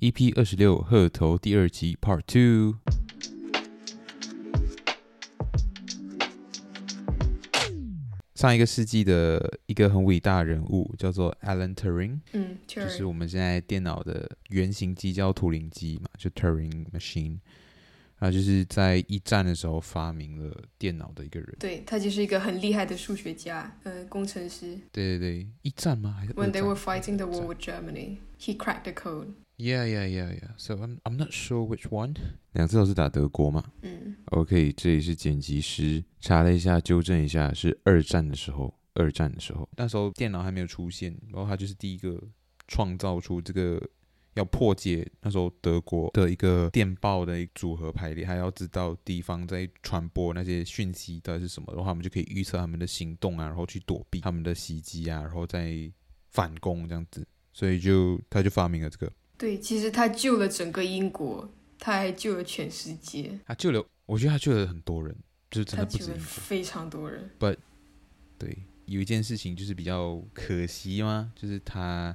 EP 二十六鹤头第二集 Part Two。上一个世纪的一个很伟大的人物叫做 Alan Turing，嗯，就是我们现在电脑的原型机叫图灵机嘛，就 Turing Machine，啊，就是在一战的时候发明了电脑的一个人。对，他就是一个很厉害的数学家，呃，工程师。对对对，一战吗？还是 When they were fighting the war with Germany, he cracked the code. Yeah, yeah, yeah, yeah. So I'm I'm not sure which one. 两次都是打德国嘛？嗯。OK，这里是剪辑师查了一下，纠正一下，是二战的时候。二战的时候，那时候电脑还没有出现，然后他就是第一个创造出这个要破解那时候德国的一个电报的一组合排列，还要知道敌方在传播那些讯息到底是什么，然后他们就可以预测他们的行动啊，然后去躲避他们的袭击啊，然后再反攻这样子。所以就他就发明了这个。对，其实他救了整个英国，他还救了全世界。他救了，我觉得他救了很多人，就是真的不止英国，非常多人。But 对，有一件事情就是比较可惜嘛，就是他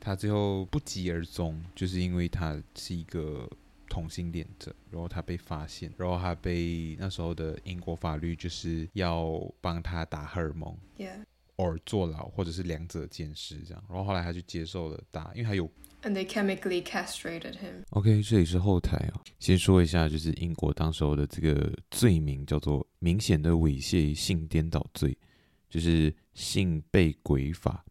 他最后不疾而终，就是因为他是一个同性恋者，然后他被发现，然后他被那时候的英国法律就是要帮他打荷尔蒙。Yeah. or 坐牢，或者是两者兼施这样，然后后来他就接受了打，因为他有。And they chemically castrated him. OK，这里是后台哦。先说一下，就是英国当时候的这个罪名叫做明显的猥亵性颠倒罪，就是性悖轨法。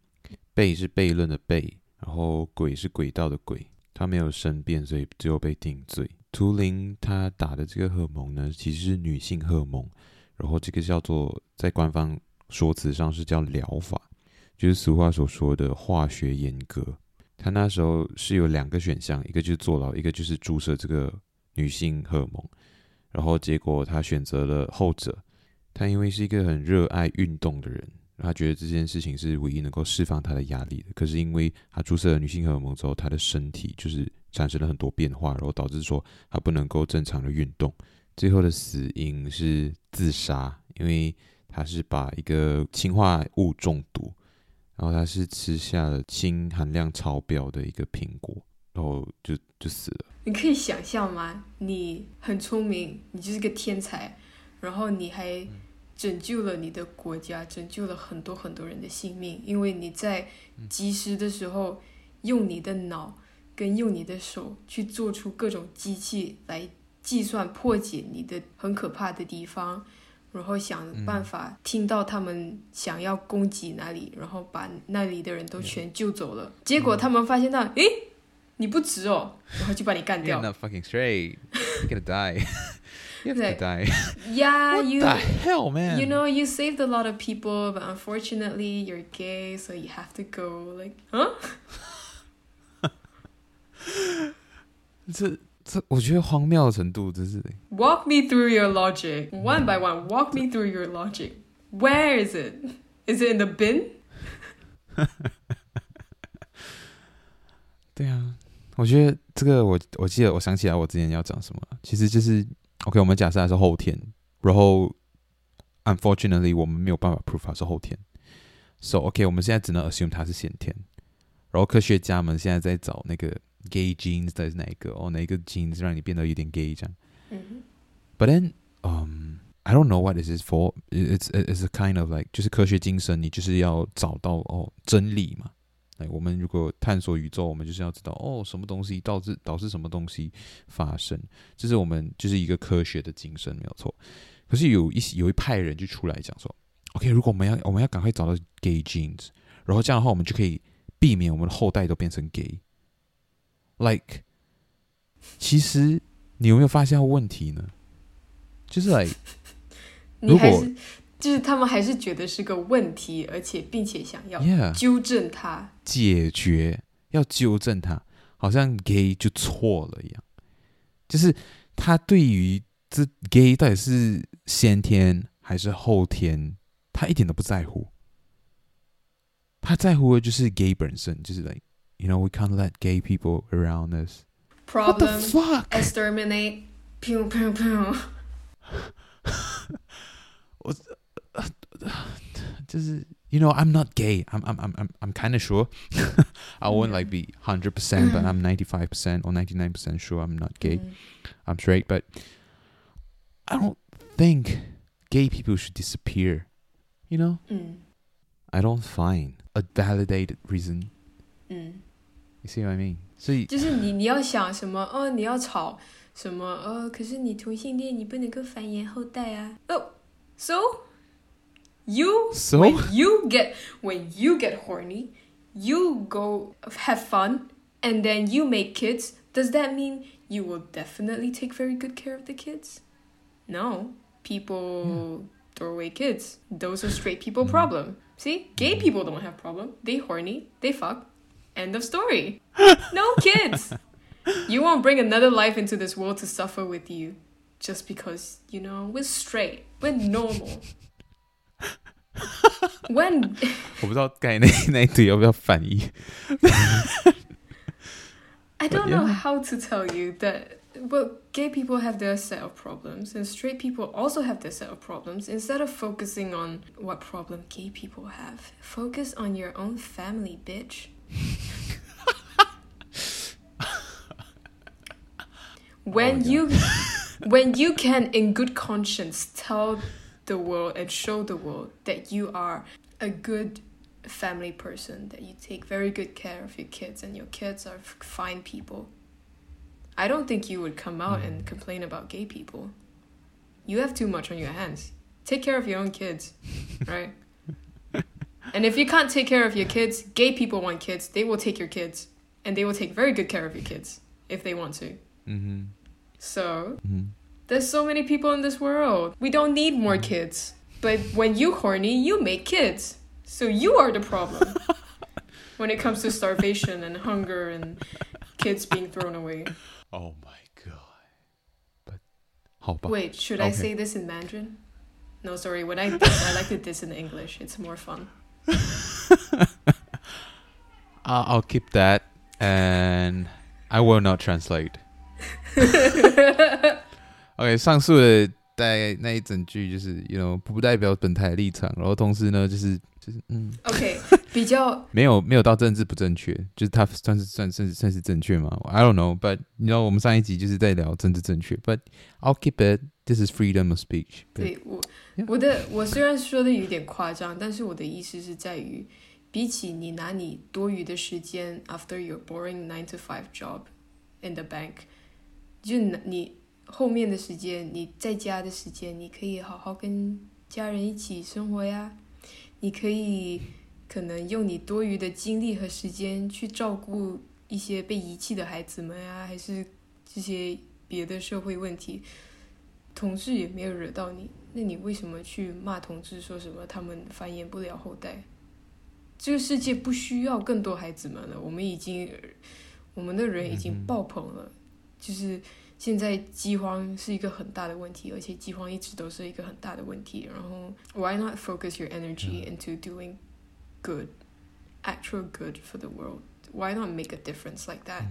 悖是悖论的悖，然后轨是轨道的轨。他没有申辩，所以只有被定罪。图灵他打的这个荷尔蒙呢，其实是女性荷尔蒙，然后这个叫做在官方说辞上是叫疗法，就是俗话所说的化学阉割。他那时候是有两个选项，一个就是坐牢，一个就是注射这个女性荷尔蒙。然后结果他选择了后者。他因为是一个很热爱运动的人，他觉得这件事情是唯一能够释放他的压力的。可是因为他注射了女性荷尔蒙之后，他的身体就是产生了很多变化，然后导致说他不能够正常的运动。最后的死因是自杀，因为他是把一个氰化物中毒。然后他是吃下了锌含量超标的一个苹果，然后就就死了。你可以想象吗？你很聪明，你就是个天才，然后你还拯救了你的国家，拯救了很多很多人的性命，因为你在及时的时候用你的脑跟用你的手去做出各种机器来计算破解你的很可怕的地方。然后想办法听到他们想要攻击哪里，嗯、然后把那里的人都全救走了。结果他们发现到，诶、嗯，你不值哦，然后就把你干掉。You're not fucking straight. You're gonna die. You're gonna die. Yeah, What you. the hell, man? You know, you saved a lot of people, but unfortunately, you're gay, so you have to go. Like, huh? 这。这我觉得荒谬的程度真是。Walk me through your logic, one by one. Walk me through your logic. Where is it? Is it in the bin? 对啊，我觉得这个我我记得我想起来我之前要讲什么，其实就是 OK。我们假设它是后天，然后 Unfortunately 我们没有办法 prove 它是后天，So OK，我们现在只能 assume 它是先天。然后科学家们现在在找那个。Gay genes 到底是哪一个？哦，哪一个 genes 让你变得有点 gay 这样？嗯。But then, um, I don't know what this is for. It's it's a kind of like 就是科学精神，你就是要找到哦真理嘛。哎，我们如果探索宇宙，我们就是要知道哦什么东西导致导致什么东西发生，这是我们就是一个科学的精神，没有错。可是有一有一派人就出来讲说，OK，如果我们要我们要赶快找到 gay genes，然后这样的话，我们就可以避免我们的后代都变成 gay。Like，其实你有没有发现问题呢？就是 like，你还是就是他们还是觉得是个问题，而且并且想要纠正它，解决，要纠正它。好像 gay 就错了一样，就是他对于这 gay 到底是先天还是后天，他一点都不在乎。他在乎的就是 gay 本身，就是 like you know we can't let gay people around us. Problem, What the fuck? Exterminate. Pew pew pew. 我就是 you know I'm not gay. I'm I'm I'm I'm I'm kind of sure. I won't like be hundred percent, but I'm ninety five percent or ninety nine percent sure I'm not gay. I'm straight, but I don't think gay people should disappear. You know? I don't find a validated reason. 嗯，You see what I mean？所以就是你你要想什么哦，你要吵什么哦，可是你同性恋你不能够繁衍后代啊。Oh, so you so when you get when you get horny, you go have fun, and then you make kids. Does that mean you will definitely take very good care of the kids? No, people yeah. throw away kids. Those are straight people mm. problem. See, gay people don't have problem. They horny, they fuck. End of story. no kids. You won't bring another life into this world to suffer with you just because, you know, we're straight. We're normal. when 我不知道该那那一堆要不要翻译 I don't know how to tell you that well, gay people have their set of problems, and straight people also have their set of problems. Instead of focusing on what problem gay people have, focus on your own family, bitch. when oh, you when you can in good conscience tell the world and show the world that you are a good family person that you take very good care of your kids and your kids are fine people I don't think you would come out hmm. and complain about gay people. You have too much on your hands. Take care of your own kids, right? And if you can't take care of your kids, gay people want kids. They will take your kids, and they will take very good care of your kids if they want to. Mm-hmm. So mm-hmm. there's so many people in this world. We don't need more kids. But when you horny, you make kids. So you are the problem when it comes to starvation and hunger and kids being thrown away. Oh my god. But 好吧. Wait, should okay. I say this in Mandarin? No, sorry. When I diss, I like to diss in English. It's more fun. I'll, I'll keep that, and I will not translate. OK，上述的在那一整句就是 you know 不代表本台的立场，然后同时呢就是 就是嗯，OK，比较 没有没有到政治不正确，就是它算是算算是算是正确吗？I don't know，but 你知道我们上一集就是在聊政治正确，but I'll keep it，this is freedom of speech。对我我的我虽然说的有点夸张，但是我的意思是在于，比起你拿你多余的时间 after your boring nine to five job in the bank，就你后面的时间你在家的时间，你可以好好跟家人一起生活呀。你可以可能用你多余的精力和时间去照顾一些被遗弃的孩子们啊，还是这些别的社会问题。同志也没有惹到你，那你为什么去骂同志？说什么他们繁衍不了后代？这个世界不需要更多孩子们了，我们已经，我们的人已经爆棚了，就是。现在饥荒是一个很大的问题，而且饥荒一直都是一个很大的问题。然后，why not focus your energy into doing good, actual good for the world? Why not make a difference like that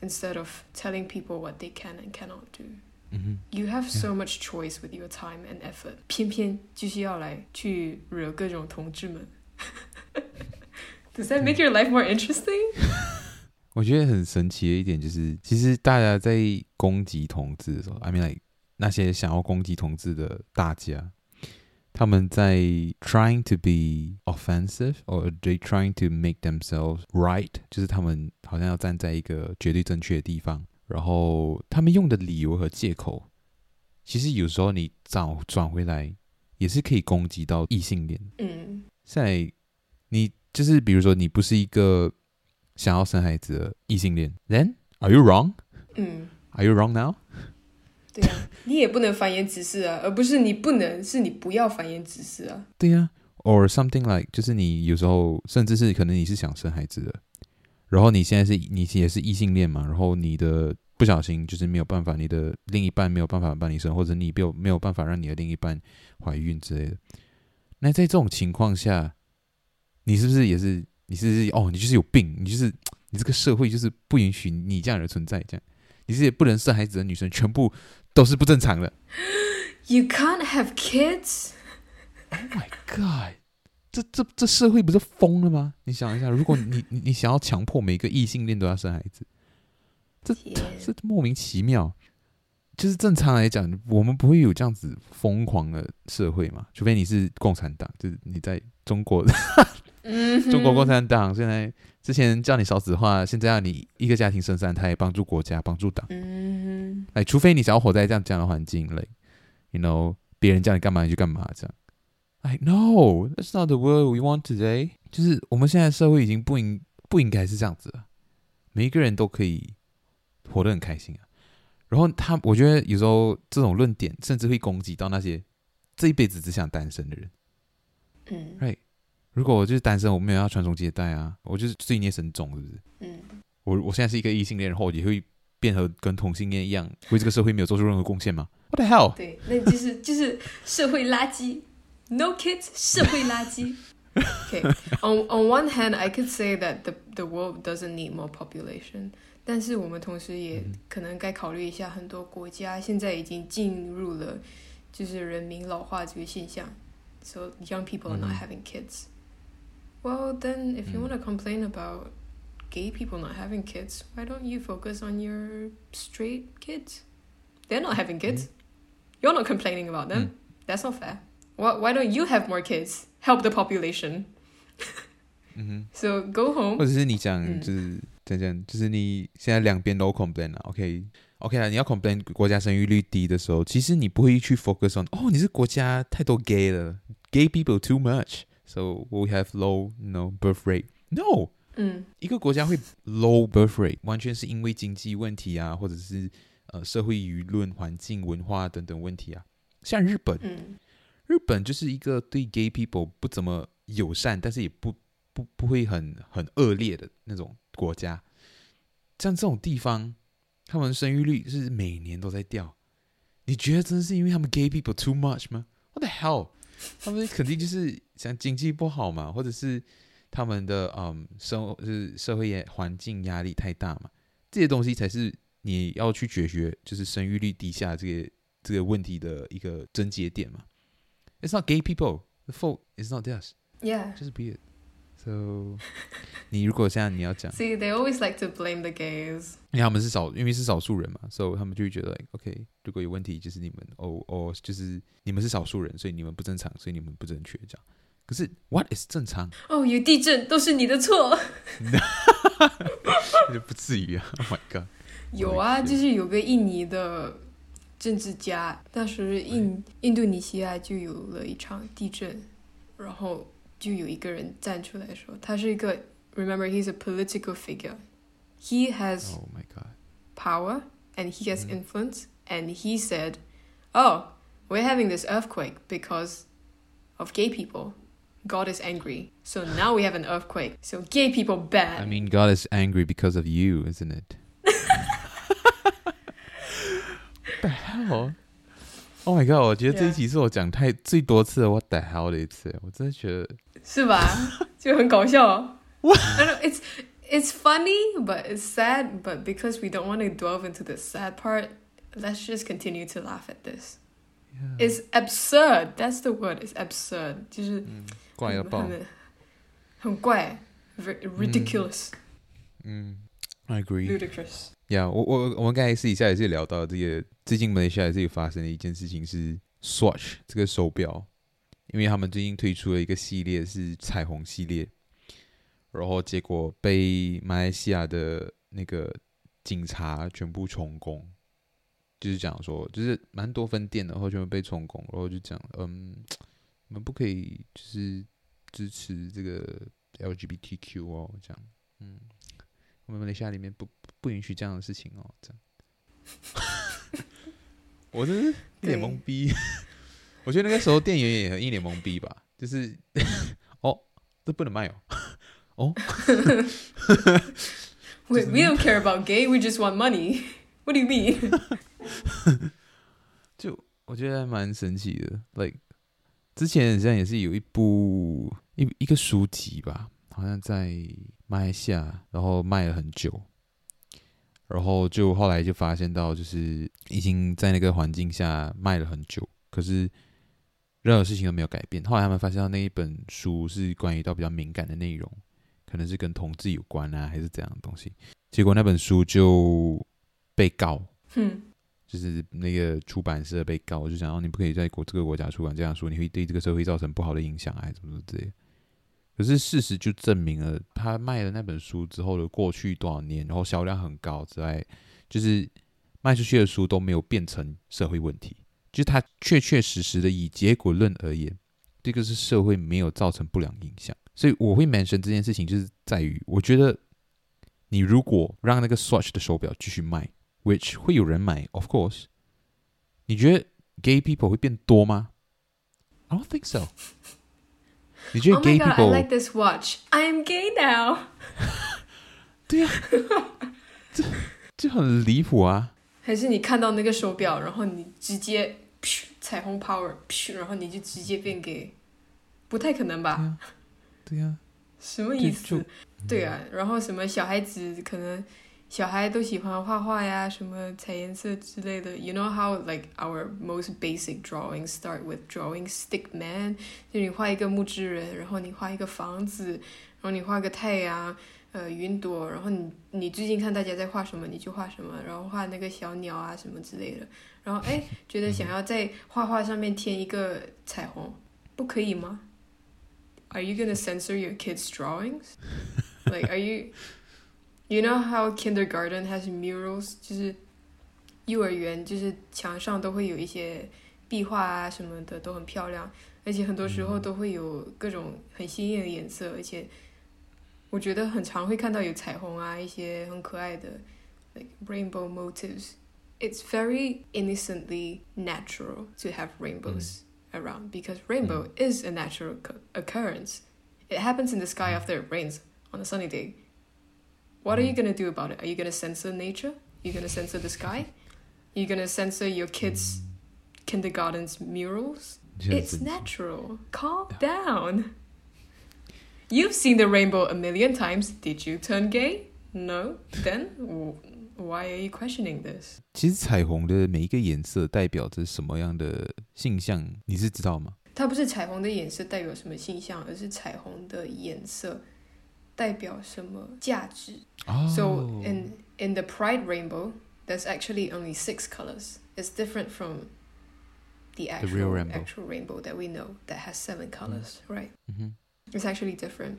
instead of telling people what they can and cannot do? You have so much choice with your time and effort，偏偏就是要来去惹各种同志们。Does that make your life more interesting? 我觉得很神奇的一点就是，其实大家在攻击同志的时候，I mean like 那些想要攻击同志的大家，他们在 trying to be offensive or they trying to make themselves right，就是他们好像要站在一个绝对正确的地方，然后他们用的理由和借口，其实有时候你找转回来也是可以攻击到异性恋。嗯，在你就是比如说你不是一个。想要生孩子的异性恋，Then are you wrong？嗯，Are you wrong now？对呀、啊，你也不能繁衍子嗣啊，而不是你不能，是你不要繁衍子嗣啊。对呀、啊，or something like，就是你有时候甚至是可能你是想生孩子的，然后你现在是你也是异性恋嘛，然后你的不小心就是没有办法，你的另一半没有办法帮你生，或者你没有没有办法让你的另一半怀孕之类的。那在这种情况下，你是不是也是你是哦，你就是有病，你就是你这个社会就是不允许你这样的存在，这样你这些不能生孩子的女生全部都是不正常的。You can't have kids. Oh my god. 这这这社会不是疯了吗？你想一下，如果你你你想要强迫每个异性恋都要生孩子，这这莫名其妙。就是正常来讲，我们不会有这样子疯狂的社会嘛，除非你是共产党，就是你在中国，中国共产党现在之前叫你少子化，现在要你一个家庭生三胎，帮助国家，帮助党。哎，除非你想要活在这样这样的环境里，you know，别人叫你干嘛你就干嘛这样。I know that's not the world we want today。就是我们现在社会已经不应不应该是这样子了，每一个人都可以活得很开心啊。然后他，我觉得有时候这种论点甚至会攻击到那些这一辈子只想单身的人。嗯，Right。如果我就是单身，我没有要传宗接代啊，我就是罪孽深重，是不是？嗯。我我现在是一个异性恋，然后也会变和跟同性恋一样，为这个社会没有做出任何贡献吗？What the hell？对，那就是就是社会垃圾。No kids，社会垃圾。Okay, on on one hand, I could say that the the world doesn't need more population，但是我们同时也可能该考虑一下，很多国家现在已经进入了就是人民老化这个现象，so young people are not having kids. Well, then if you want to complain about gay people not having kids, why don't you focus on your straight kids? They're not having kids. You're not complaining about them. That's not fair. Why why don't you have more kids? Help the population. 嗯哼。So go home. 或者是你讲，就是讲讲，就是你现在两边都 complain 了，OK OK 啊，你要 complain 国家生育率低的时候，其实你不会去 focus on，哦，你是国家太多 gay 了，gay people too much，so we have low you know birth rate. No，嗯，一个国家会 low birth rate，完全是因为经济问题啊，或者是呃社会舆论、环境、文化等等问题啊，像日本，嗯。日本就是一个对 gay people 不怎么友善，但是也不不不会很很恶劣的那种国家。像这种地方，他们生育率是每年都在掉。你觉得真的是因为他们 gay people too much 吗？What the hell？ 他们肯定就是像经济不好嘛，或者是他们的嗯生活就是社会环境压力太大嘛。这些东西才是你要去解决就是生育率低下这个这个问题的一个症结点嘛。It's not gay people. The fault is not theirs. Yeah. Just be it. So，你如果现在你要讲，See, they always like to blame the gays. 因为他们是少，因为是少数人嘛，所以他们就会觉得，like，OK，如果有问题就是你们，哦哦，就是你们是少数人，所以你们不正常，所以你们不正确，这样。可是，What is 正常？哦，有地震都是你的错。不至于啊！Oh my god！有啊，就是有个印尼的。政治家，当时印印度尼西亚就有了一场地震，然后就有一个人站出来说，他是一个，remember he's a political figure，he has power and he has influence and he said, oh, we're having this earthquake because of gay people. God is angry, so now we have an earthquake. So gay people bad. I mean, God is angry because of you, isn't it? What the hell？Oh my god！我觉得这一集是我讲太最多次的 What the hell 的一次，我真的觉得是吧？就很搞笑。I know it's it's funny, but it's sad. But because we don't want to delve into the sad part, let's just continue to laugh at this. Yeah. It's absurd. That's the word. It's absurd. 就是怪到爆，很怪，ridiculous。嗯，I agree. Ludicrous. Yeah，我我我们刚才私底下也是聊到这个。最近马来西亚也是发生的一件事情是 Swatch 这个手表，因为他们最近推出了一个系列是彩虹系列，然后结果被马来西亚的那个警察全部充公，就是讲说就是蛮多分店的，然后全部被充公，然后就讲嗯，我们不可以就是支持这个 LGBTQ 哦，这样，嗯，我们马来西亚里面不不允许这样的事情哦，这样。我真是一脸懵逼，我觉得那个时候店员也很一脸懵逼吧，就是哦，这不能卖哦，哦 we don't care about gay, we just want money. What do you mean? 就我觉得还蛮神奇的，like 之前好像也是有一部一一个书籍吧，好像在马来西亚，然后卖了很久，然后就后来就发现到，就是已经在那个环境下卖了很久，可是任何事情都没有改变。后来他们发现到那一本书是关于到比较敏感的内容，可能是跟同志有关啊，还是怎样的东西，结果那本书就。被告，嗯，就是那个出版社被告，我就想，哦，你不可以在国这个国家出版这样说，你会对这个社会造成不好的影响，还是什么之类的。可是事实就证明了，他卖了那本书之后的过去多少年，然后销量很高之外，就是卖出去的书都没有变成社会问题，就是他确确实实的以结果论而言，这个是社会没有造成不良影响。所以我会 mention 这件事情，就是在于我觉得你如果让那个 Swatch 的手表继续卖。which 会有人买，of course。你觉得 gay people 会变多吗？I don't think so。你觉得 gay people？Oh my god, I like this watch. I am gay now。对呀，这这很离谱啊！还是你看到那个手表，然后你直接彩虹 power，然后你就直接变 gay？不太可能吧？对呀。什么意思？对啊，然后什么小孩子可能。小孩都喜欢画画呀，什么彩颜色之类的。You know how like our most basic drawings start with drawing stick man，就你画一个木质人，然后你画一个房子，然后你画个太阳，呃，云朵，然后你你最近看大家在画什么，你就画什么，然后画那个小鸟啊什么之类的。然后哎，觉得想要在画画上面添一个彩虹，不可以吗？Are you gonna censor your kids' drawings? Like, are you? You know how kindergarten has murals？就是幼儿园，就是墙上都会有一些壁画啊什么的，都很漂亮，而且很多时候都会有各种很鲜艳的颜色，而且我觉得很常会看到有彩虹啊，一些很可爱的，like rainbow motifs. It's very innocently natural to have rainbows around because rainbow is a natural occurrence. It happens in the sky after it rains on a sunny day. What are you gonna do about it? Are you gonna censor nature? Are you gonna censor the sky? Are you gonna censor your kids' kindergarten's murals? It's natural. Calm down. You've seen the rainbow a million times. Did you turn gay? No. Then why are you questioning this? 其实彩虹的每一个颜色代表着什么样的性向，你是知道吗？它不是彩虹的颜色代表什么性向，而是彩虹的颜色。 代表什么价值？So in in the Pride rainbow, there's actually only six colors. It's different from the actual the real rainbow. actual rainbow that we know that has seven colors, mm. right? Mm-hmm. It's actually different.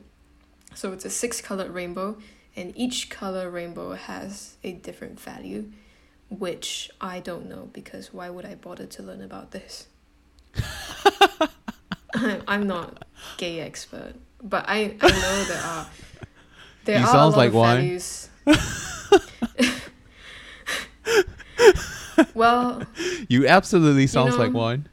So it's a six-colored rainbow, and each color rainbow has a different value, which I don't know because why would I bother to learn about this? I'm not gay expert, but I I know there are there you are sounds a lot like of one. values. well, you absolutely sounds you know, like one.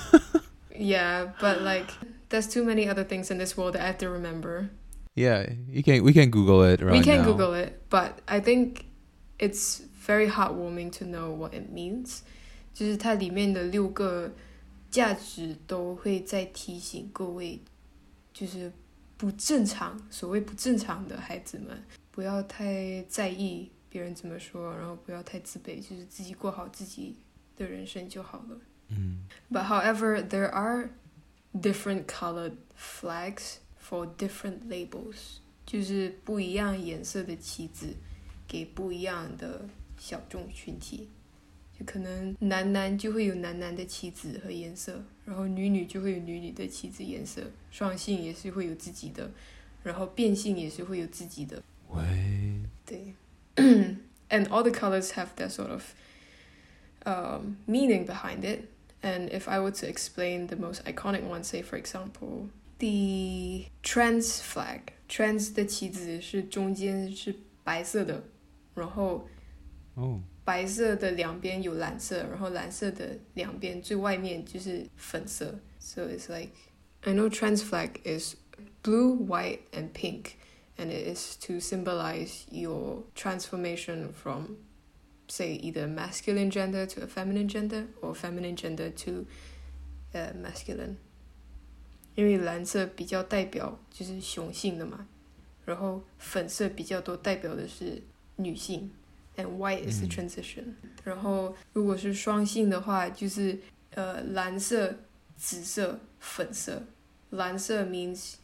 yeah, but like there's too many other things in this world that I have to remember. Yeah, you can we can Google it right We can now. Google it, but I think it's very heartwarming to know what it means. 就是它里面的六个价值都会在提醒各位，就是 不正常，所谓不正常的孩子们，不要太在意别人怎么说，然后不要太自卑，就是自己过好自己的人生就好了。嗯。But however, there are different colored flags for different labels，就是不一样颜色的旗子给不一样的小众群体。可能男男就会有男男的棋子和颜色，然后女女就会有女女的棋子颜色，双性也是会有自己的，然后变性也是会有自己的。喂。对。And all the colors have that sort of um, meaning behind it. And if I were to explain the most iconic one, say for example, the trans flag. Trans 的旗子是中间是白色的，然后。哦。白色的两边有蓝色，然后蓝色的两边最外面就是粉色。So it's like I know trans flag is blue, white, and pink, and it is to symbolize your transformation from, say, either masculine gender to a feminine gender or feminine gender to uh, masculine. 因为蓝色比较代表就是雄性的嘛，然后粉色比较多代表的是女性 ，and white is the transition、嗯。然后如果是双性的话，就是呃蓝色、紫色、粉色。蓝色 means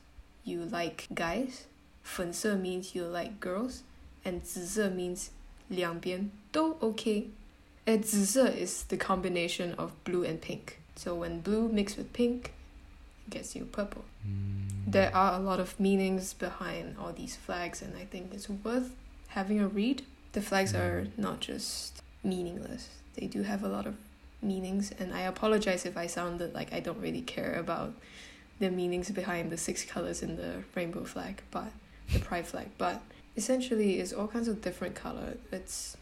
you like guys，粉色 means you like girls，and 紫色 means 两边都 OK。诶，紫色 is the combination of blue and pink。So when blue mixed with pink gets you purple. Mm. There are a lot of meanings behind all these flags, and I think it's worth having a read. the flags are not just meaningless, they do have a lot of meanings, and I apologize if I sounded like I don't really care about the meanings behind the six colors in the rainbow flag, but the pride flag, but essentially it's all kinds of different color. It's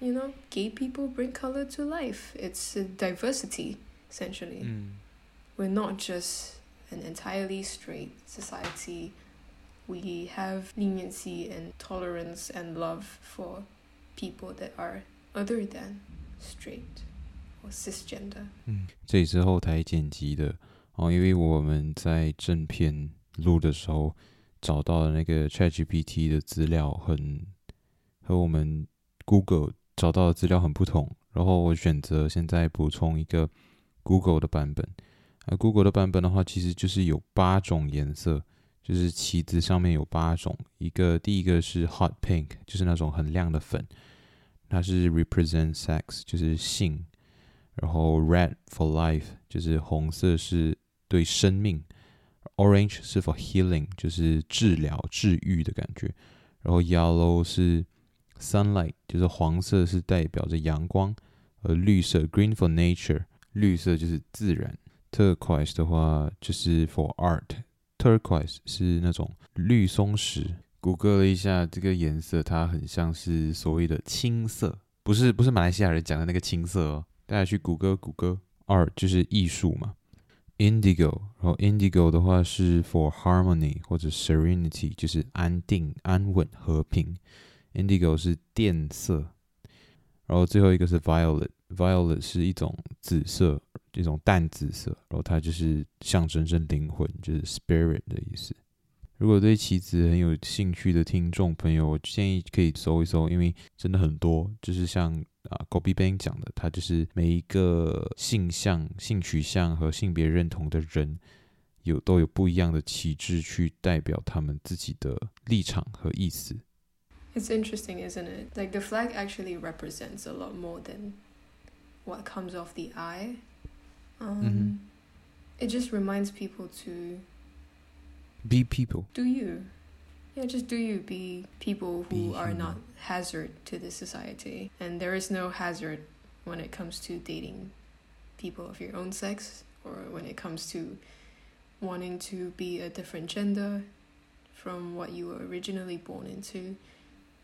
you know, gay people bring color to life. It's a diversity, essentially. Mm. We're not just an entirely straight society, we have leniency and tolerance and love for people that are other than straight or cisgender. 嗯，这也是后台剪辑的哦，因为我们在正片录的时候找到的那个 ChatGPT 的资料很和我们 Google 找到的资料很不同，然后我选择现在补充一个 Google 的版本。那 Google 的版本的话，其实就是有八种颜色， 就是旗子上面有八种。一个第一个是 Hot Pink，就是那种很亮的粉，它是 represent sex，就是性。然后 Red for life，就是红色是对生命。Orange 是 for healing，就是治疗、治愈的感觉。然后 Yellow 是 sunlight，就是黄色是代表着阳光。而绿色 Green for nature，绿色就是自然。Turquoise 的话就是 for art Turquoise 是那种绿松石。谷歌了一下这个颜色，它很像是所谓的青色，不是不是马来西亚人讲的那个青色哦。大家去谷歌谷歌二就是艺术嘛。Indigo，然后 indigo 的话是 for harmony 或者 serenity，就是安定、安稳、和平。Indigo 是靛色，然后最后一个是 violet，violet 是一种紫色。这种淡紫色，然后它就是象征着灵魂，就是 spirit 的意思。如果对旗子很有兴趣的听众朋友，我建议可以搜一搜，因为真的很多，就是像啊 Kobe Bang 讲的，他就是每一个性向、性取向和性别认同的人，有都有不一样的旗帜去代表他们自己的立场和意思。It's interesting, isn't it? Like the flag actually represents a lot more than what comes off the eye. Um, mm-hmm. It just reminds people to be people. Do you? Yeah, just do you be people who be are not hazard to the society. And there is no hazard when it comes to dating people of your own sex or when it comes to wanting to be a different gender from what you were originally born into.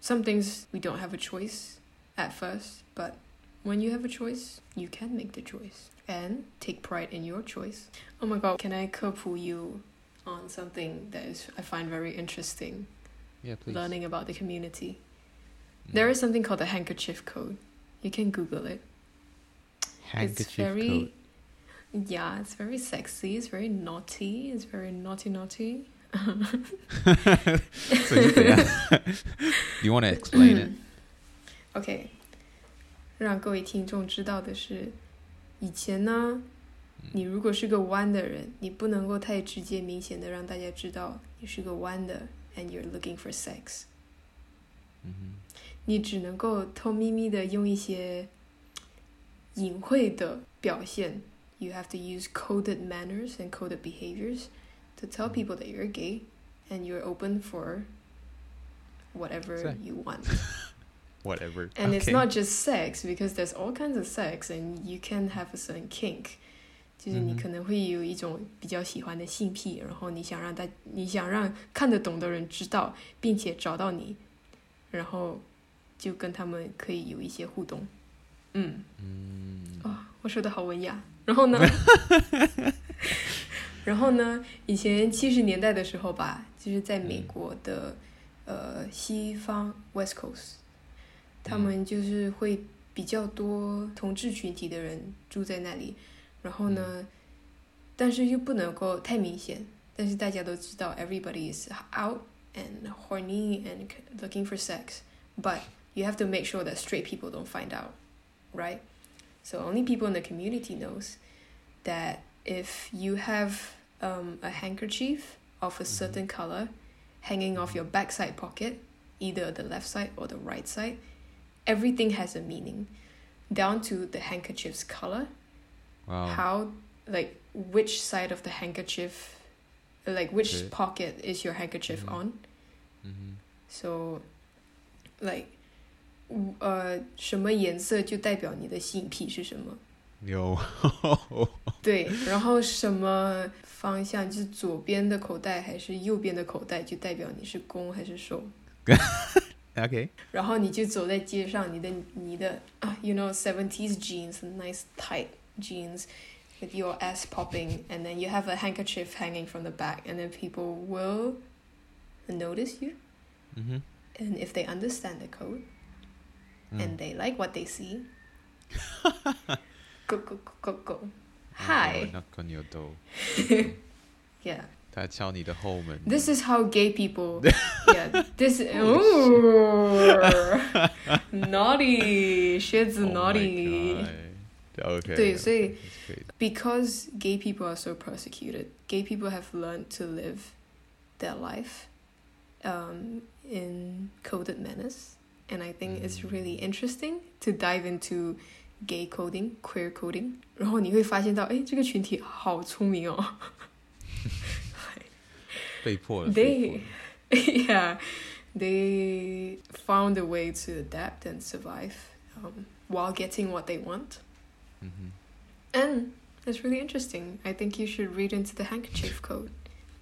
Some things we don't have a choice at first, but when you have a choice, you can make the choice and take pride in your choice. Oh my god, can I couple you on something that is I find very interesting? Yeah, please. Learning about the community. Mm. There is something called the handkerchief code. You can Google it. Handkerchief it's very, code. Yeah, it's very sexy. It's very naughty. It's very naughty, naughty. so you, you want to explain it? Okay. 让各位听众知道的是，以前呢，你如果是个弯的人，你不能够太直接明显的让大家知道你是个弯的，and you're looking for sex。你只能够偷咪咪的用一些隐晦的表现。You have to use coded manners and coded behaviors to tell people that you're gay and you're open for whatever you want. whatever. And okay. it's not just sex because there's all kinds of sex and you can have a certain kink. 就是你可能会有一种比较喜欢的性癖，然后你想让大你想让看得懂的人知道，并且找到你，然后就跟他们可以有一些互动。嗯嗯，啊、哦，我说的好文雅。然后呢？然后呢？以前七十年代的时候吧，就是在美国的。 呃西方 West Coast， 他们就是会比较多同志群体的人住在那里，然后呢，嗯、但是又不能够太明显，但是大家都知道 everybody is out and horny and looking for sex，but you have to make sure that straight people don't find out, right? So only people in the community knows that if you have um, a handkerchief of a certain color hanging off your backside pocket, either the left side or the right side, everything has a meaning, down to the handkerchief's color, wow. how like which side of the handkerchief, like which okay. pocket is your handkerchief mm-hmm. on. Mm-hmm. So, like 呃，什么颜色就代表你的性癖是什么？有，对，然后什么方向就是左边的口袋还是右边的口袋，就代表你是攻还是受。 OK。然后你就走在街上，你的你的啊，you know seventies jeans, nice tight jeans, with your ass popping, and then you have a handkerchief hanging from the back, and then people will notice you. Mm-hmm. And if they understand the code. and they like what they see. go go go go go. Hi. Knock on your door. yeah. 他敲你的后门。This is how gay people. yeah. This. Ooh. naughty. 靴子 naughty. Okay. 对，所以 because gay people are so persecuted, gay people have learned to live their life um, in coded manners and I think it's really interesting to dive into gay coding, queer coding，然后你会发现到，哎，这个群体好聪明哦。 被迫了。They, yeah, they found a way to adapt and survive um, while getting what they want. Mm-hmm. And it's really interesting. I think you should read into the handkerchief code.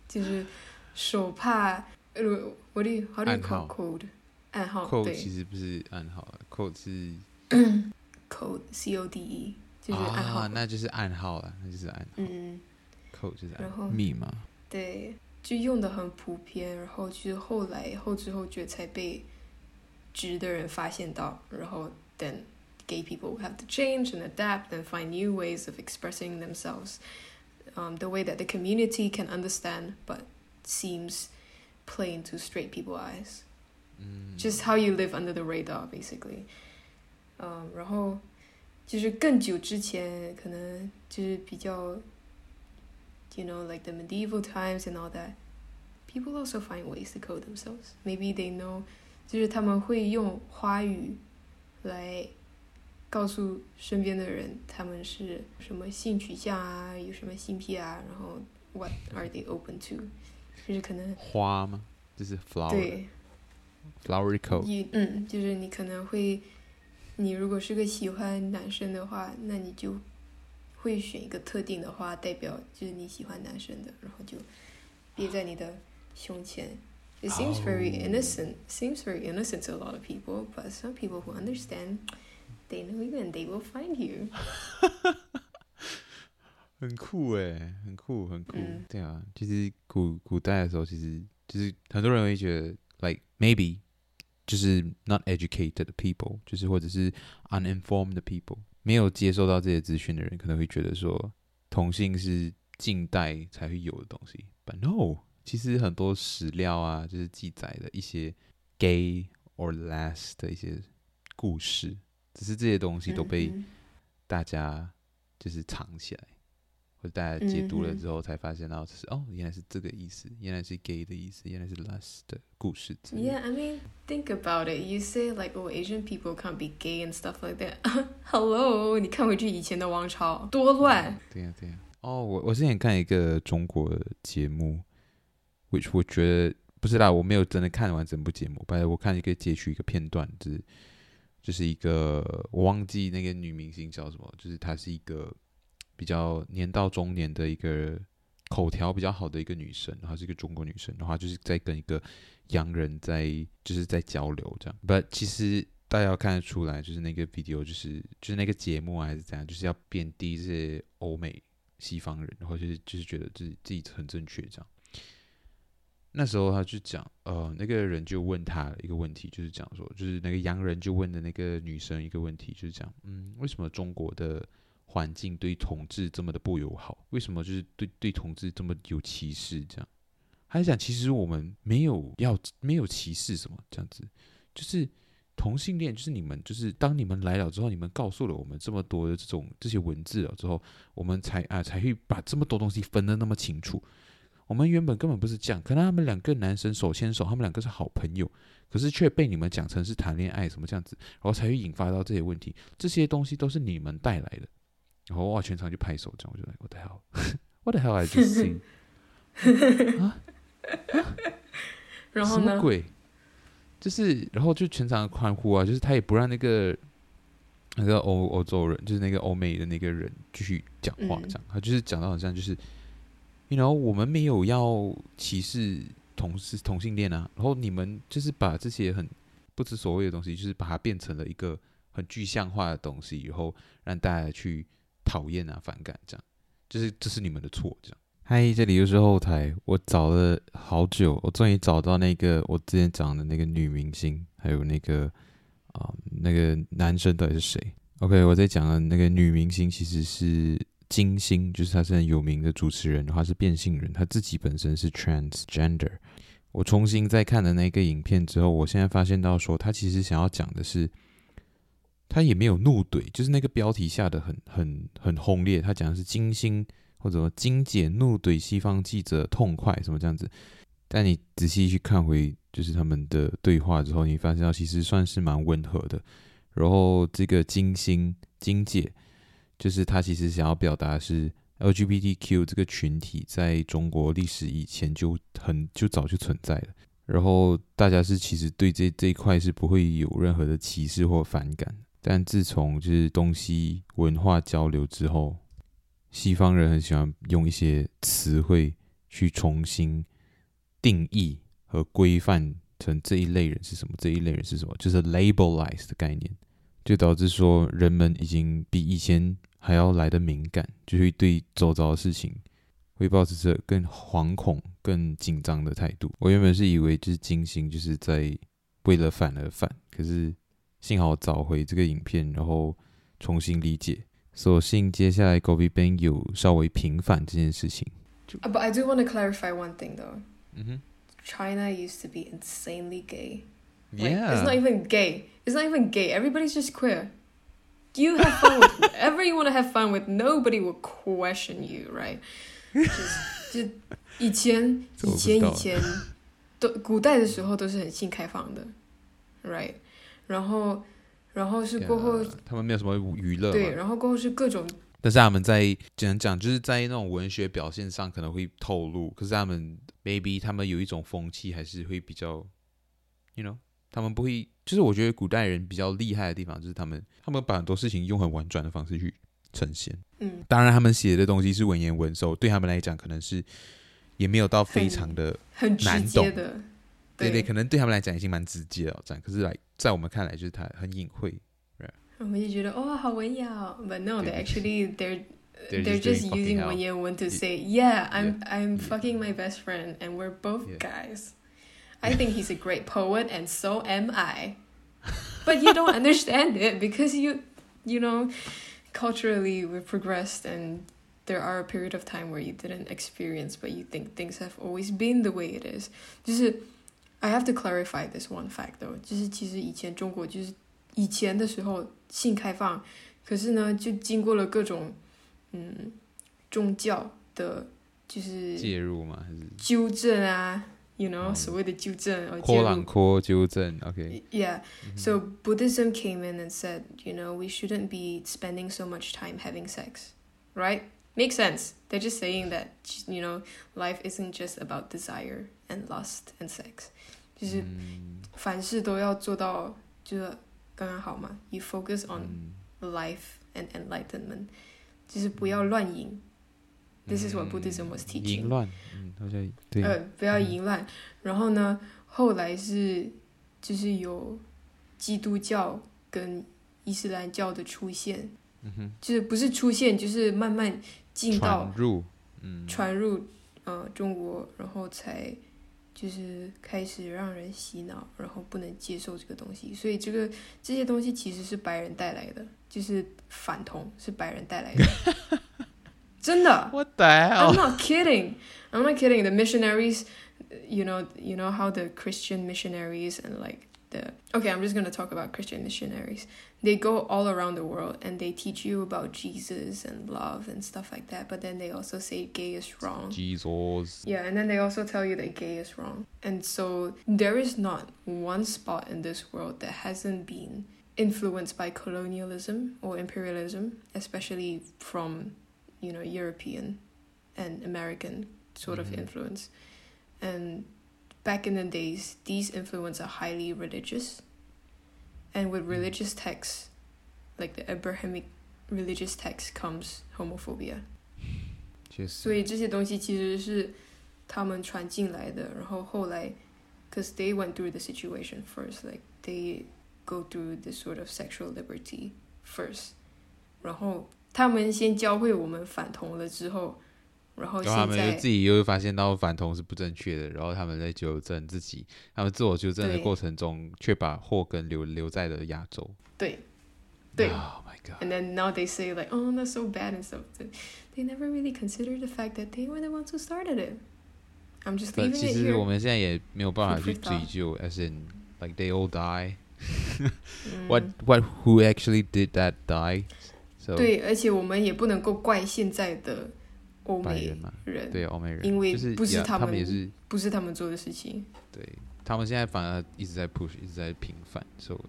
就是手帕，呃，what do you, how do you call code? 暗号，code 其实不是暗号，code 是 code c o d e 就是暗号，那就是暗号了，那就是暗号。嗯，code 就是暗号，密码。对， 就用的很普遍，然后就是后来后知后觉才被直的人发现到，然后 then gay people have to change and adapt and find new ways of expressing themselves, um, the way that the community can understand, but seems plain to straight people eyes. Just how you live under the radar, basically. 嗯，然后就是更久之前，可能就是比较 ，you know, like the medieval times and all that. People also find ways to code themselves. Maybe they know，就是他们会用花语来告诉身边的人他们是什么性取向啊，有什么性癖啊，然后 what are they open to？就是可能花吗？就是 flower。对。Flowery coat。嗯，就是你可能会，你如果是个喜欢男生的话，那你就 会选一个特定的花，代表就是你喜欢男生的，然后就别在你的胸前。It seems very innocent. Seems very innocent to a lot of people, but some people who understand, they know you and they will find you. 很酷诶，很酷，很酷。嗯、对啊，其实古古代的时候，其实就是很多人会觉得。like maybe 就是 not educated people，就是或者是 uninformed people， 没有接受到这些资讯的人，可能会觉得说同性是近代才会有的东西。But no，其实很多史料啊，就是记载的一些 gay or less 的一些故事，只是这些东西都被大家就是藏起来。或者大家解读了之后，才发现到是、mm hmm. 哦，原来是这个意思，原来是 gay 的意思，原来是 lust 的故事。Yeah, I mean, think about it. You say like, oh, Asian people can't be gay and stuff like that. Hello，你看回去以前的王朝多乱。对呀，对呀。哦，我我之前看一个中国节目，which 我觉得不是啦，我没有真的看完整部节目，反正我看一个截取一个片段，就是就是一个我忘记那个女明星叫什么，就是她是一个。比较年到中年的一个口条比较好的一个女生，然后是一个中国女生，然后就是在跟一个洋人在就是在交流这样。But 其实大家要看得出来，就是那个 video 就是就是那个节目还是怎样，就是要贬低这些欧美西方人，然后就是就是觉得自己自己很正确这样。那时候他就讲，呃，那个人就问他一个问题，就是讲说，就是那个洋人就问的那个女生一个问题，就是讲，嗯，为什么中国的环境对同志这么的不友好？为什么就是对对同志这么有歧视？这样，他讲，其实我们没有要没有歧视什么，这样子，就是。同性恋就是你们，就是当你们来了之后，你们告诉了我们这么多的这种这些文字了之后，我们才啊才会把这么多东西分得那么清楚。我们原本根本不是这样，可能他们两个男生手牵手，他们两个是好朋友，可是却被你们讲成是谈恋爱什么这样子，然后才会引发到这些问题。这些东西都是你们带来的，然后哇，全场就拍手，这样我就来，What the hell？What the hell I just sing？啊？然后呢？什么鬼？就是，然后就全场欢呼啊！就是他也不让那个那个欧欧洲人，就是那个欧美的那个人继续讲话，这样、嗯、他就是讲到好像就是，you know，我们没有要歧视同是同性恋啊，然后你们就是把这些很不知所谓的东西，就是把它变成了一个很具象化的东西，以后让大家去讨厌啊、反感，这样就是这是你们的错，这样。嗨，这里又是后台。我找了好久，我终于找到那个我之前讲的那个女明星，还有那个啊、那个男生到底是谁？OK，我在讲的那个女明星其实是金星，就是她是很有名的主持人，她是变性人，她自己本身是 transgender。我重新再看了那个影片之后，我现在发现到说，她其实想要讲的是，他也没有怒怼，就是那个标题下的很很很轰烈，他讲的是金星。或者说金姐怒怼西方记者痛快什么这样子，但你仔细去看回就是他们的对话之后，你发现到其实算是蛮温和的。然后这个金星金姐，就是她其实想要表达是 LGBTQ 这个群体在中国历史以前就很就早就存在了，然后大家是其实对这这一块是不会有任何的歧视或反感，但自从就是东西文化交流之后。西方人很喜欢用一些词汇去重新定义和规范成这一类人是什么，这一类人是什么，就是 labelize 的概念，就导致说人们已经比以前还要来得敏感，就会对周遭的事情会抱持着更惶恐、更紧张的态度。我原本是以为就是金星就是在为了反而反，可是幸好找回这个影片，然后重新理解。所幸接下来 GOVIBANG 有稍微平反这件事情。Uh, but I do want to clarify one thing though. Mm-hmm. China used to be insanely gay. Like, yeah. It's not even gay. It's not even gay. Everybody's just queer. You have fun with whoever you want to have fun with. Nobody will question you, right? Just, 就以前以前以前都古代的时候都是很性开放的，right？然后。然后是过后，yeah, 他们没有什么娱乐。对，然后过后是各种。但是他们在只能讲，就是在那种文学表现上可能会透露。可是他们 maybe 他们有一种风气，还是会比较，you know，他们不会。就是我觉得古代人比较厉害的地方，就是他们他们把很多事情用很婉转的方式去呈现。嗯，当然他们写的东西是文言文，所以对他们来讲，可能是也没有到非常的难懂的。对对，可能对他们来讲已经蛮直接了，这样。可是来在我们看来，就是他很隐晦。我们就觉得哦，好文雅，but no, they actually they're they're just using 文言文 to say yeah, I'm I'm fucking my best friend and we're both guys. I think he's a great poet and so am I. But you don't understand it because you you know culturally we've progressed and there are a period of time where you didn't experience, but you think things have always been the way it is. 就是。 I have to clarify this one fact though，就是其实以前中国就是以前的时候性开放，可是呢就经过了各种嗯宗教的，就是介入嘛，还是纠正啊，you know、嗯、所谓的纠正，阔朗阔纠正，OK，yeah，so、mm hmm. Buddhism came in and said you know we shouldn't be spending so much time having sex，right？Makes sense. They're just saying that you know life isn't just about desire And lust and sex. 就是凡事都要做到，就是刚刚好嘛。You focus on life and enlightenment，就是不要乱淫。This is what Buddhism was teaching。淫乱，嗯，好像对。呃，不要淫乱。然后呢，后来是就是有基督教跟伊斯兰教的出现。嗯哼。就是不是出现，就是慢慢进到传入，嗯，传入呃中国，然后才。就是开始让人洗脑，然后不能接受这个东西。所以这个这些东西其实是白人带来的，就是反同是白人带来的，真的。What the hell? I'm not kidding. I'm not kidding. The missionaries, you know, you know how the Christian missionaries and like the okay, I'm just gonna talk about Christian missionaries. They go all around the world and they teach you about Jesus and love and stuff like that. But then they also say gay is wrong. Jesus. Yeah, and then they also tell you that gay is wrong. And so there is not one spot in this world that hasn't been influenced by colonialism or imperialism, especially from, you know, European and American sort of Mhm. influence. And back in the days, these influences are highly religious And with religious texts, like the Abrahamic religious text, comes homophobia. 确实。所以这些东西其实是他们传进来的，然后后来，cause they went through the situation first, like they go through this sort of sexual liberty first，然后他们先教会我们反同了之后， 然后他们就自己又发现到反同是不正确的，然后他们在纠正自己，他们自我纠正的过程中，却把祸根留留在了亚洲。对对 Oh my god！，and then now they say like oh that's so bad and stuff. They never really consider the fact that they were the ones who started it. I'm just leaving 其 it 实 here. 我们现在也没有办法去追究，as in like they all die。嗯 What what who actually did that die？So 对，而且我们也不能够怪现在的欧美白人嘛，人，对欧美人，因为就是呀不是他们他们也是不是他们做的事情。对，他们现在反而一直在 push，一直在平反，so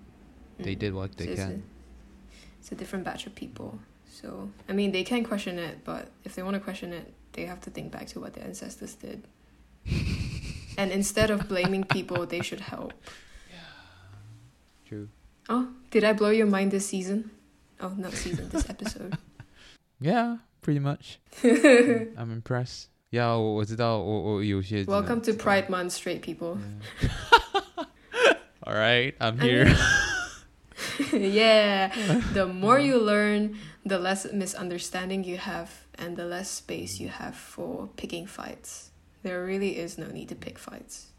嗯 they did what they 是 can。 It's a different batch of people. So, I mean, they can question it, but if they want to question it, they have to think back to what their ancestors did. and instead of blaming people, they should help. True. Oh, did I blow your mind this season? Oh, not season, this episode. Yeah, pretty much. I'm impressed. Yeah，我我知道，我我有些真的 Welcome to 知道 Pride Month, straight people. Yeah. All right, I'm I here. yeah, the more you learn, the less misunderstanding you have, and the less space you have for picking fights. There really is no need to pick fights.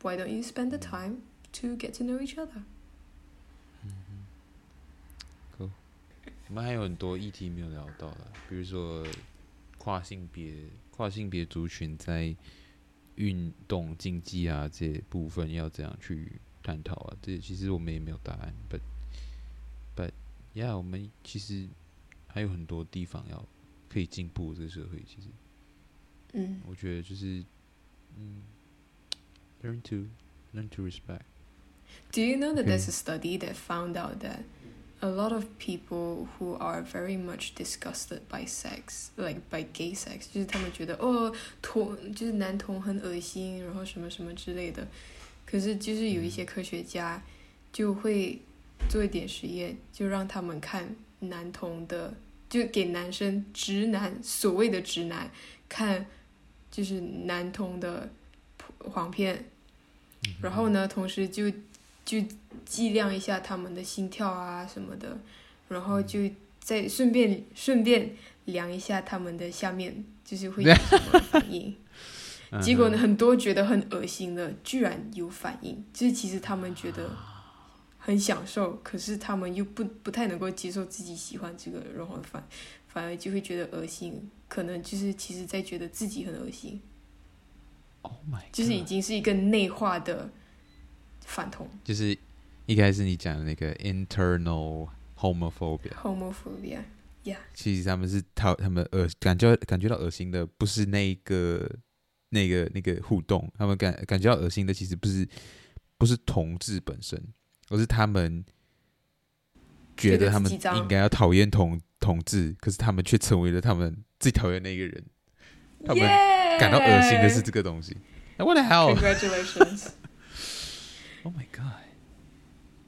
Why don't you spend the time to get to know each other? 我们还有很多议题没有聊到了，比如说跨性别、跨性别族群在运动竞技啊这些部分要怎样去探讨啊？这其实我们也没有答案。But but yeah，我们其实还有很多地方要可以进步。这个社会其实，嗯我觉得就是嗯，learn to learn to respect。Do you know that there's a study that found out that a lot of people who are very much disgusted by sex, like by gay sex，就是他们觉得哦同就是男同很恶心，然后什么什么之类的。可是就是有一些科学家就会做一点实验，就让他们看男同的，就给男生直男所谓的直男看，就是男同的黄片。然后呢，同时就就计量一下他们的心跳啊什么的，然后就再顺便顺便量一下他们的下面，就是会 有什么反应。结果呢，很多觉得很恶心的，居然有反应，就是其实他们觉得很享受，可是他们又不不太能够接受自己喜欢这个，然后反反而就会觉得恶心，可能就是其实在觉得自己很恶心。，Oh my，就是已经是一个内化的反同就是一开始你讲的那个 internal homophobia。（homophobia）。其实他们是讨他们恶感觉感觉到恶心的，不是那个那个那个互动，他们感感觉到恶心的，其实不是不是同志本身，而是他们觉得他们应该要讨厌同同志，可是他们却成为了他们最讨厌那一个人，他们感到恶心的是这个东西。What the hell? Congratulations！Oh my god!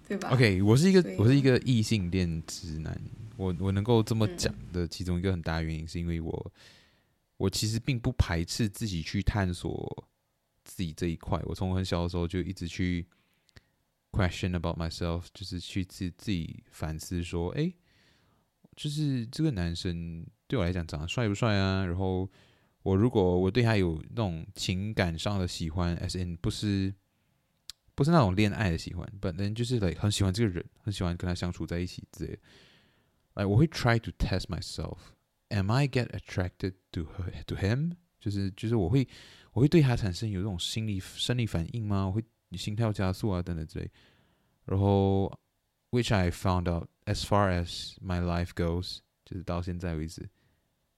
对吧 OK，我是一个我是一个异性恋直男，我我能够这么嗯讲的其中一个很大原因，是因为我我其实并不排斥自己去探索自己这一块。我从很小的时候就一直去 question about myself，就是去自自己反思说，哎，就是这个男生对我来讲长得帅不帅啊？然后我如果我对他有那种情感上的喜欢，as in 不是不是那种恋爱的喜欢，本人就是 like 很喜欢这个人，很喜欢跟他相处在一起之类的。like 我会 try to test myself，am I get attracted to her to him？就是就是我会我会对他产生有这种心理生理反应吗？我会心跳加速啊等等之类。然后，which I found out as far as my life goes，就是到现在为止，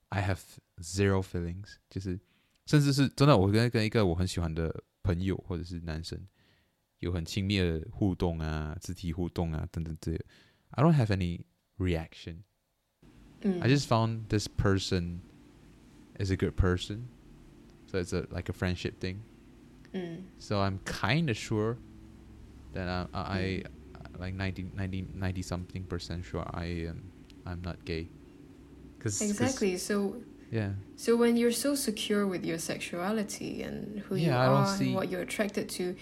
I have zero feelings，就是甚至是真的，我跟跟一个我很喜欢的朋友或者是男生 有很亲密的互动啊，肢体互动啊等等之类的，I don't have any reaction。嗯。I just found this person is a good person。So it's a like a friendship thing. Mm. So I'm kind of sure that I, I, mm. I like 90, 90, 90 something percent sure I am I'm not gay. Cause, exactly. Cause, so yeah. So when you're so secure with your sexuality and who yeah, you I are and what you're attracted to,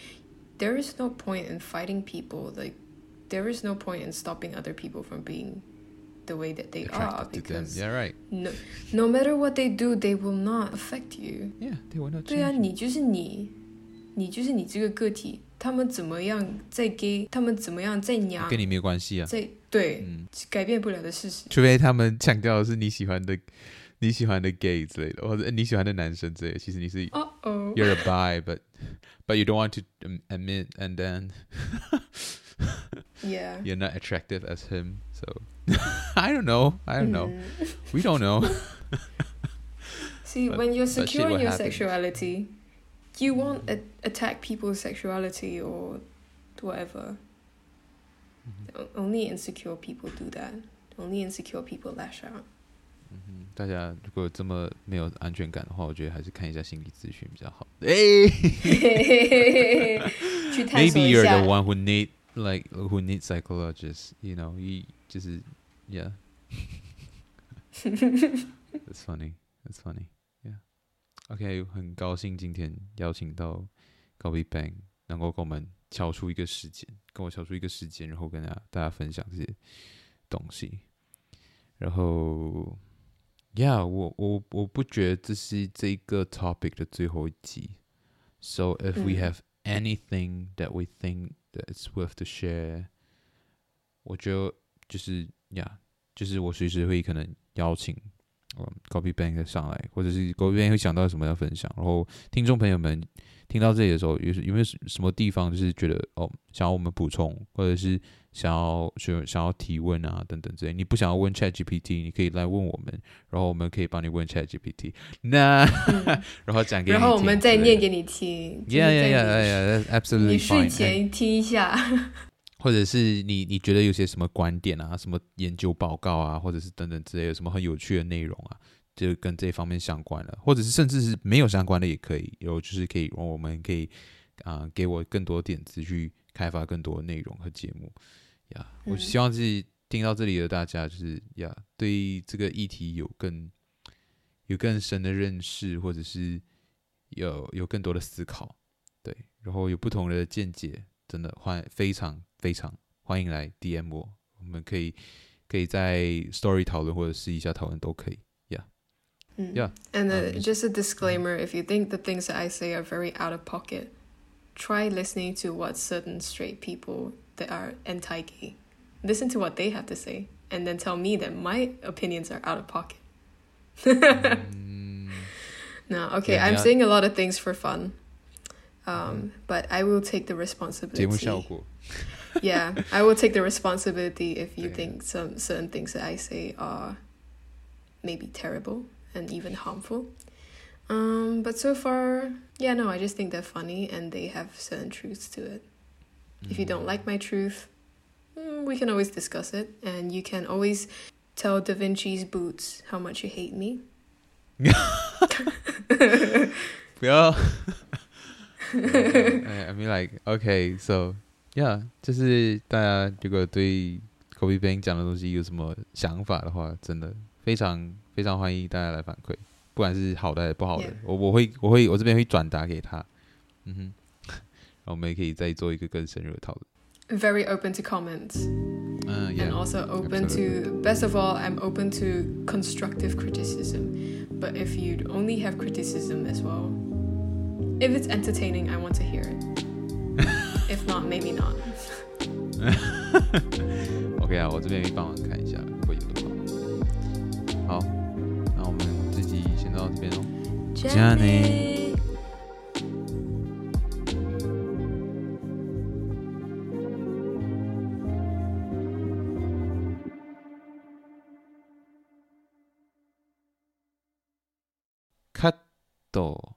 there is no point in fighting people. Like there is no point in stopping other people from being the way that they are because yeah right no no matter what they do they will not affect you yeah they will not 对啊你就是你你就是你这个个体他们怎么样在 gay 他们怎么样在娘跟你没有关系啊在对、嗯、改变不了的事实除非他们强调的是你喜欢的 你喜欢的 gay you're a bi but but you don't want to admit and then yeah you're not attractive as him so I don't know I don't know mm. we don't know. See, but, when you're secure in your happens. sexuality, you mm. won't a- attack people's sexuality or whatever. Mm-hmm. O- only insecure people do that. Only insecure people lash out. 嗯哼，大家如果这么没有安全感的话，我觉得还是看一下心理咨询比较好。哎，Maybe you're the one who need like who needs psychologists. You know, you 就是 yeah. That's funny. That's funny. Yeah. OK，很高兴今天邀请到高 Big Bang 能够跟我们敲出一个时间，跟我敲出一个时间，然后跟大家大家分享这些东西。然后，Yeah，我我我不觉得这是这个 topic 的最后一集。So if we have anything that we think that it's worth to share，我觉得就是呀。Yeah, 就是我随时会可能邀请嗯高 B Bank 上来，或者是高 B Bank 会想到什么要分享，然后听众朋友们听到这里的时候，有有没有什么地方就是觉得哦想要我们补充，或者是想要想想要提问啊等等之类，你不想要问 Chat GPT，你可以来问我们，然后我们可以帮你问 Chat GPT，那、嗯、然后讲给你听，然后我们再念给你听，Yeah Yeah Yeah Yeah Yeah，Absolutely，你睡前听一下。或者是你你觉得有些什么观点啊，什么研究报告啊，或者是等等之类，有什么很有趣的内容啊，就跟这方面相关了，或者是甚至是没有相关的也可以，有就是可以，我们可以啊、呃、给我更多点子去开发更多内容和节目呀。Yeah, 我希望自己听到这里的大家就是呀，yeah, 对这个议题有更有更深的认识，或者是有有更多的思考，对，然后有不同的见解，真的欢非常。非常欢迎来 DM 我，我们可以可以在 Story 讨论或者私底下讨论都可以，Yeah，嗯，Yeah。And uh, just a disclaimer: if you think the things that I say are very out of pocket, try listening to what certain straight people that are anti gay. Listen to what they have to say and then tell me that my opinions are out of pocket. Mm. No, okay, yeah, I'm yeah. saying a lot of things for fun. Um, mm-hmm. but I will take the responsibility. yeah, I will take the responsibility if you think some certain things that I say are maybe terrible and even harmful. Um, but so far, yeah, no, I just think they're funny and they have certain truths to it. Mm. If you don't like my truth, mm, we can always discuss it, and you can always tell Da Vinci's boots how much you hate me. 不要 I mean, like, okay, so Yeah，就是大家如果对 Kobe Bang 讲的东西有什么想法的话，真的非常非常欢迎大家来反馈，不管是好的还是不好的，我、yeah. 我会我会我这边会转达给他，嗯哼，然后 我们也可以再做一个更深入的讨论。Very open to comments. Uh, yeah, and also open absolutely. to best of all, I'm open to constructive criticism. but if you only have criticism as well, if it's entertaining, I want to hear it. if not, maybe not. OK 啊，我这边帮忙看一下，如果有的话。好，那我们这集先到这边喽。じゃ あね。カット。